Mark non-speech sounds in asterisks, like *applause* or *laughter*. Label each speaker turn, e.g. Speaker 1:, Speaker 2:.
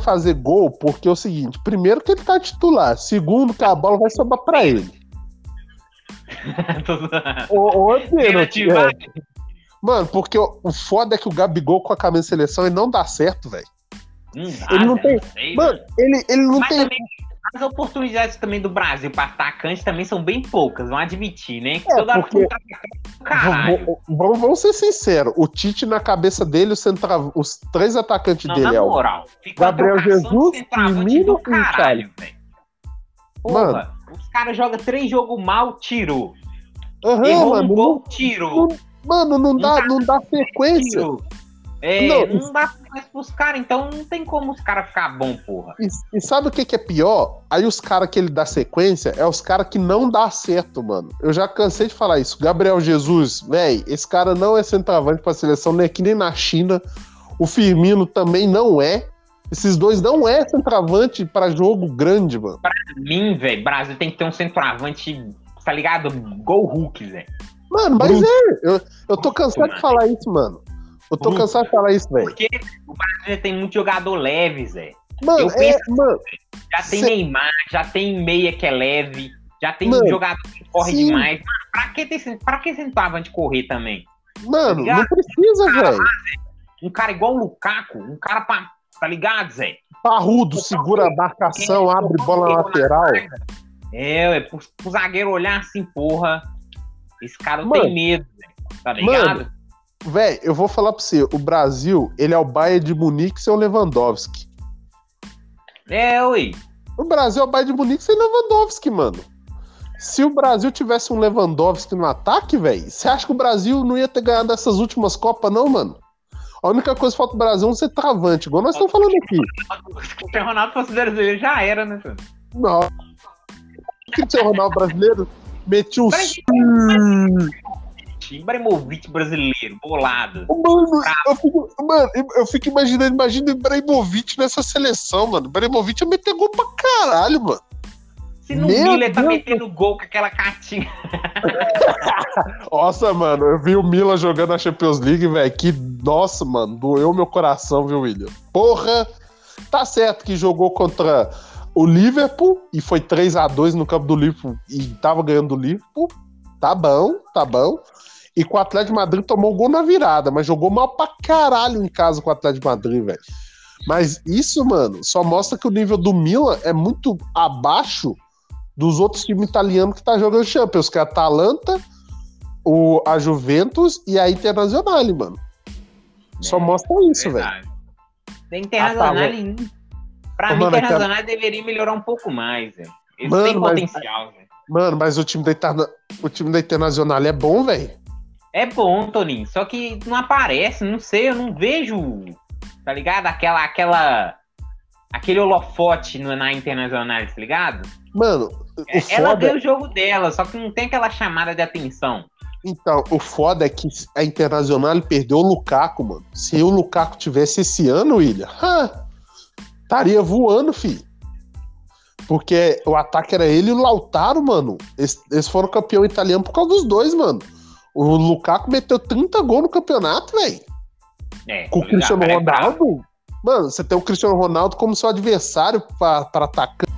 Speaker 1: fazer gol porque é o seguinte: primeiro, que ele tá titular. Segundo, que a bola vai sobrar pra ele. Ô, ô, pênalti, é. Mano, porque o, o foda é que o Gabigol com a camisa de seleção ele não dá certo, velho. Ele não tem.
Speaker 2: sei,
Speaker 1: Mano, ele, ele não
Speaker 2: Mas
Speaker 1: tem.
Speaker 2: também, as oportunidades também do Brasil para atacante também são bem poucas, vamos admitir, né? Que
Speaker 1: É,
Speaker 2: toda
Speaker 1: porque-
Speaker 2: contra-atacante do caralho.
Speaker 1: V- v- Vamos, vamos ser sinceros. O Tite, na cabeça dele, centra... os três atacantes
Speaker 2: Não,
Speaker 1: dele é o. Gabriel Jesus, Firmino
Speaker 2: do
Speaker 1: e
Speaker 2: caralho, velho.
Speaker 1: Mano.
Speaker 2: Os caras jogam três jogos mal, tirou.
Speaker 1: Aham,
Speaker 2: Errou um
Speaker 1: mano.
Speaker 2: gol,
Speaker 1: Não,
Speaker 2: tirou.
Speaker 1: mano, não dá, não dá sequência.
Speaker 2: Tirou. É,
Speaker 1: Não,
Speaker 2: não, dá mais pros caras, então não tem como os caras ficar bom, porra.
Speaker 1: E, e sabe o que, que é pior? Aí os caras que ele dá sequência é os caras que não dá certo, mano. Eu já cansei de falar isso. Gabriel Jesus, véi, esse cara não é centroavante pra seleção, nem aqui nem na China. O Firmino também não é. Esses dois não é centroavante pra jogo grande, mano.
Speaker 2: Pra mim, velho, Brasil tem que ter um centroavante, tá ligado? Gol Hulk, velho.
Speaker 1: Mano, mas
Speaker 2: Bruto.
Speaker 1: é. Eu, eu tô cansado de
Speaker 2: mano.
Speaker 1: falar isso, mano. Eu tô cansado de falar isso, velho.
Speaker 2: Porque o Brasil tem muito jogador leve, Zé.
Speaker 1: Mano,
Speaker 2: eu
Speaker 1: é,
Speaker 2: penso-
Speaker 1: mano.
Speaker 2: Já tem
Speaker 1: Cê-
Speaker 2: Neymar, já tem meia que é leve, já tem
Speaker 1: Mano,
Speaker 2: jogador que corre
Speaker 1: sim.
Speaker 2: demais. Mano, pra que, ter, pra que centroavante correr também?
Speaker 1: Mano,
Speaker 2: ligado?
Speaker 1: não precisa, velho.
Speaker 2: Um cara igual o Lukaku, um cara pra. Tá ligado, Zé?
Speaker 1: Parrudo, segura a marcação, abre bola lateral.
Speaker 2: É, é pro, pro zagueiro olhar assim, porra. Esse cara não
Speaker 1: Mano,
Speaker 2: tem medo, Zé. Tá ligado?
Speaker 1: Véi, eu vou falar pra você, o Brasil, ele é o Bayern de Munique sem o Lewandowski.
Speaker 2: É, ui.
Speaker 1: O Brasil é o Bayern de Munique sem Lewandowski, mano. Se o Brasil tivesse um Lewandowski no ataque, velho, você acha que o Brasil não ia ter ganhado essas últimas Copas, não, mano? A única coisa que falta pro Brasil é um centroavante, igual nós estamos falando aqui.
Speaker 2: Se o Ronaldo fosse brasileiro, já era, né, filho?
Speaker 1: Não. O que o Ronaldo brasileiro? Metia um.
Speaker 2: Ibrahimovic brasileiro, bolado.
Speaker 1: Mano, eu fico, mano, eu fico imaginando, imagina o Ibrahimovic nessa seleção, mano. O Ibrahimovic ia meter gol pra caralho, mano.
Speaker 2: Se no
Speaker 1: Meu
Speaker 2: Miller tá metendo gol com aquela catinha. *laughs*
Speaker 1: Nossa, mano, eu vi o Milan jogando a Champions League, velho. Que, nossa, mano, doeu meu coração, viu, William? Porra, tá certo que jogou contra o Liverpool e foi 3 a 2 no campo do Liverpool e tava ganhando do Liverpool. Tá bom, tá bom. E com o Atlético de Madrid tomou gol na virada, mas jogou mal pra caralho em casa com o Atlético de Madrid, velho. Mas isso, mano, só mostra que o nível do Milan é muito abaixo dos outros times italianos que tá jogando Champions, que é a Atalanta, o, a Juventus e a Internacional, mano. Só
Speaker 2: É,
Speaker 1: mostra isso, velho.
Speaker 2: Da Internacional,
Speaker 1: Ah, tá,
Speaker 2: em- pra
Speaker 1: Ô,
Speaker 2: mim,
Speaker 1: mano,
Speaker 2: Internacional deveria melhorar um pouco mais, velho. Eles
Speaker 1: Mano,
Speaker 2: têm
Speaker 1: mas-
Speaker 2: potencial, velho.
Speaker 1: Mano, mas o time da, Interna... o time da Internacional é bom, velho.
Speaker 2: É bom, Toninho, só que não aparece, não sei, eu não vejo, tá ligado? Aquela, aquela, aquele holofote no- na Internacional, tá ligado?
Speaker 1: Mano, o
Speaker 2: Ela
Speaker 1: foda...
Speaker 2: ganha o jogo dela, só que não tem aquela chamada de atenção.
Speaker 1: Então, o foda é que a Internacional perdeu o Lukaku, mano. Se o Lukaku tivesse esse ano, William, estaria voando, filho. Porque o ataque era ele e o Lautaro, mano. Eles, eles foram campeão italiano por causa dos dois, mano. O Lukaku meteu 30 gols no campeonato, velho.
Speaker 2: É,
Speaker 1: Com o Cristiano. Ronaldo. Mano, você tem o Cristiano Ronaldo como seu adversário pra atacar.